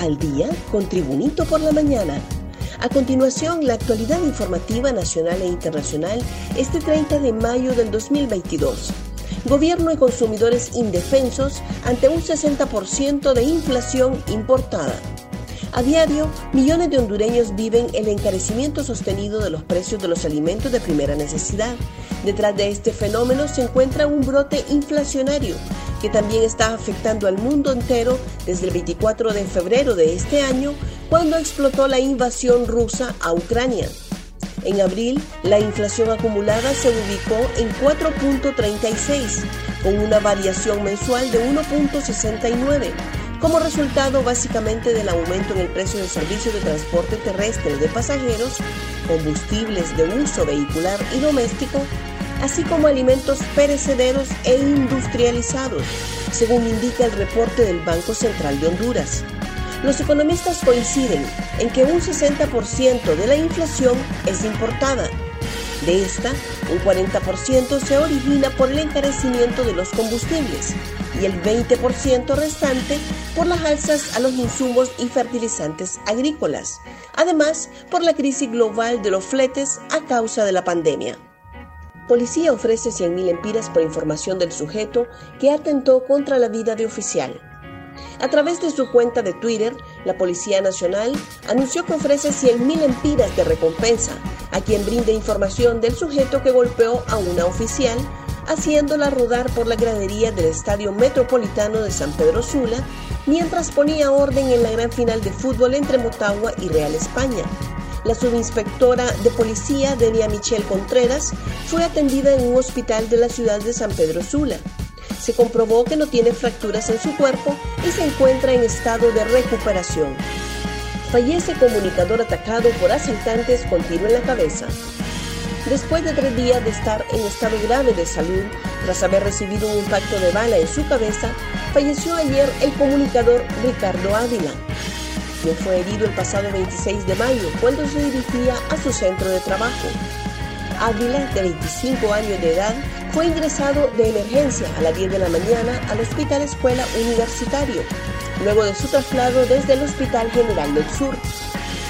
al día con Tribunito por la mañana. A continuación, la actualidad informativa nacional e internacional este 30 de mayo del 2022. Gobierno y consumidores indefensos ante un 60% de inflación importada. A diario, millones de hondureños viven el encarecimiento sostenido de los precios de los alimentos de primera necesidad. Detrás de este fenómeno se encuentra un brote inflacionario que también está afectando al mundo entero desde el 24 de febrero de este año, cuando explotó la invasión rusa a Ucrania. En abril, la inflación acumulada se ubicó en 4.36, con una variación mensual de 1.69 como resultado básicamente del aumento en el precio del servicio de transporte terrestre de pasajeros, combustibles de uso vehicular y doméstico, así como alimentos perecederos e industrializados, según indica el reporte del Banco Central de Honduras. Los economistas coinciden en que un 60% de la inflación es importada. De esta, un 40% se origina por el encarecimiento de los combustibles, y el 20% restante por las alzas a los insumos y fertilizantes agrícolas, además por la crisis global de los fletes a causa de la pandemia. Policía ofrece 100.000 empiras por información del sujeto que atentó contra la vida de oficial. A través de su cuenta de Twitter, la Policía Nacional anunció que ofrece 100.000 empiras de recompensa a quien brinde información del sujeto que golpeó a una oficial haciéndola rodar por la gradería del Estadio Metropolitano de San Pedro Sula, mientras ponía orden en la gran final de fútbol entre Motagua y Real España. La subinspectora de policía, Denia Michelle Contreras, fue atendida en un hospital de la ciudad de San Pedro Sula. Se comprobó que no tiene fracturas en su cuerpo y se encuentra en estado de recuperación. Fallece comunicador atacado por asaltantes con tiro en la cabeza. Después de tres días de estar en estado grave de salud, tras haber recibido un impacto de bala en su cabeza, falleció ayer el comunicador Ricardo Ávila, quien fue herido el pasado 26 de mayo cuando se dirigía a su centro de trabajo. Ávila, de 25 años de edad, fue ingresado de emergencia a las 10 de la mañana al Hospital Escuela Universitario, luego de su traslado desde el Hospital General del Sur.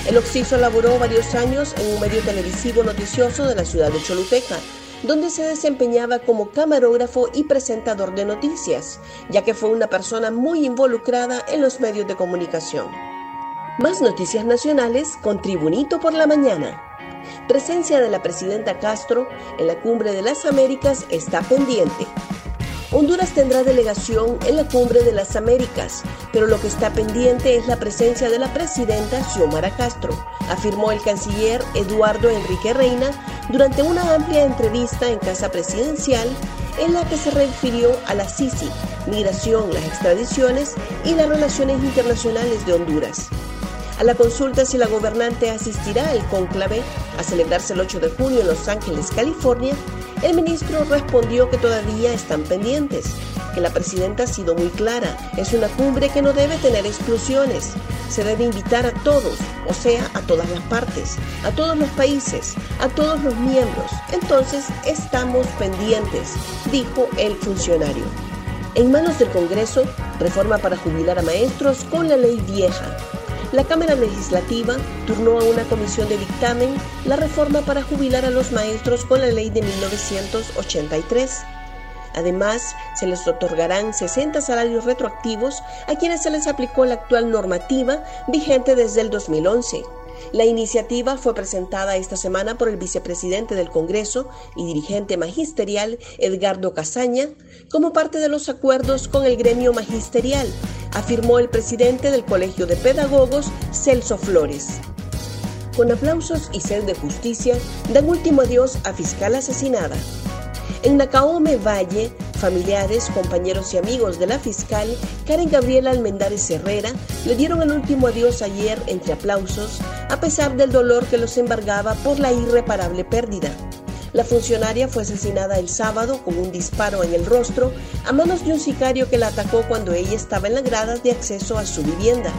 El Oxiso laboró varios años en un medio televisivo noticioso de la ciudad de Choluteca, donde se desempeñaba como camarógrafo y presentador de noticias, ya que fue una persona muy involucrada en los medios de comunicación. Más noticias nacionales con Tribunito por la Mañana. Presencia de la presidenta Castro en la Cumbre de las Américas está pendiente. Honduras tendrá delegación en la Cumbre de las Américas, pero lo que está pendiente es la presencia de la presidenta Xiomara Castro, afirmó el canciller Eduardo Enrique Reina durante una amplia entrevista en Casa Presidencial en la que se refirió a la CICI, migración, las extradiciones y las relaciones internacionales de Honduras. A la consulta si la gobernante asistirá al cónclave a celebrarse el 8 de junio en Los Ángeles, California, el ministro respondió que todavía están pendientes, que la presidenta ha sido muy clara, es una cumbre que no debe tener exclusiones, se debe invitar a todos, o sea, a todas las partes, a todos los países, a todos los miembros. Entonces, estamos pendientes, dijo el funcionario. En manos del Congreso, reforma para jubilar a maestros con la ley vieja la Cámara Legislativa turnó a una comisión de dictamen la reforma para jubilar a los maestros con la ley de 1983. Además, se les otorgarán 60 salarios retroactivos a quienes se les aplicó la actual normativa vigente desde el 2011. La iniciativa fue presentada esta semana por el vicepresidente del Congreso y dirigente magisterial Edgardo Casaña como parte de los acuerdos con el gremio magisterial, afirmó el presidente del Colegio de Pedagogos, Celso Flores. Con aplausos y sed de justicia, dan último adiós a fiscal asesinada. En Nacaome Valle, familiares, compañeros y amigos de la fiscal Karen Gabriela Almendares Herrera le dieron el último adiós ayer entre aplausos, a pesar del dolor que los embargaba por la irreparable pérdida. La funcionaria fue asesinada el sábado con un disparo en el rostro a manos de un sicario que la atacó cuando ella estaba en las gradas de acceso a su vivienda.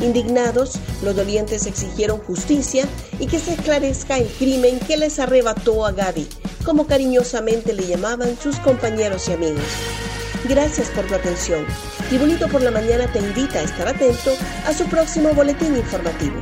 Indignados, los dolientes exigieron justicia y que se esclarezca el crimen que les arrebató a Gaby, como cariñosamente le llamaban sus compañeros y amigos. Gracias por tu atención. Tribunito por la Mañana te invita a estar atento a su próximo boletín informativo.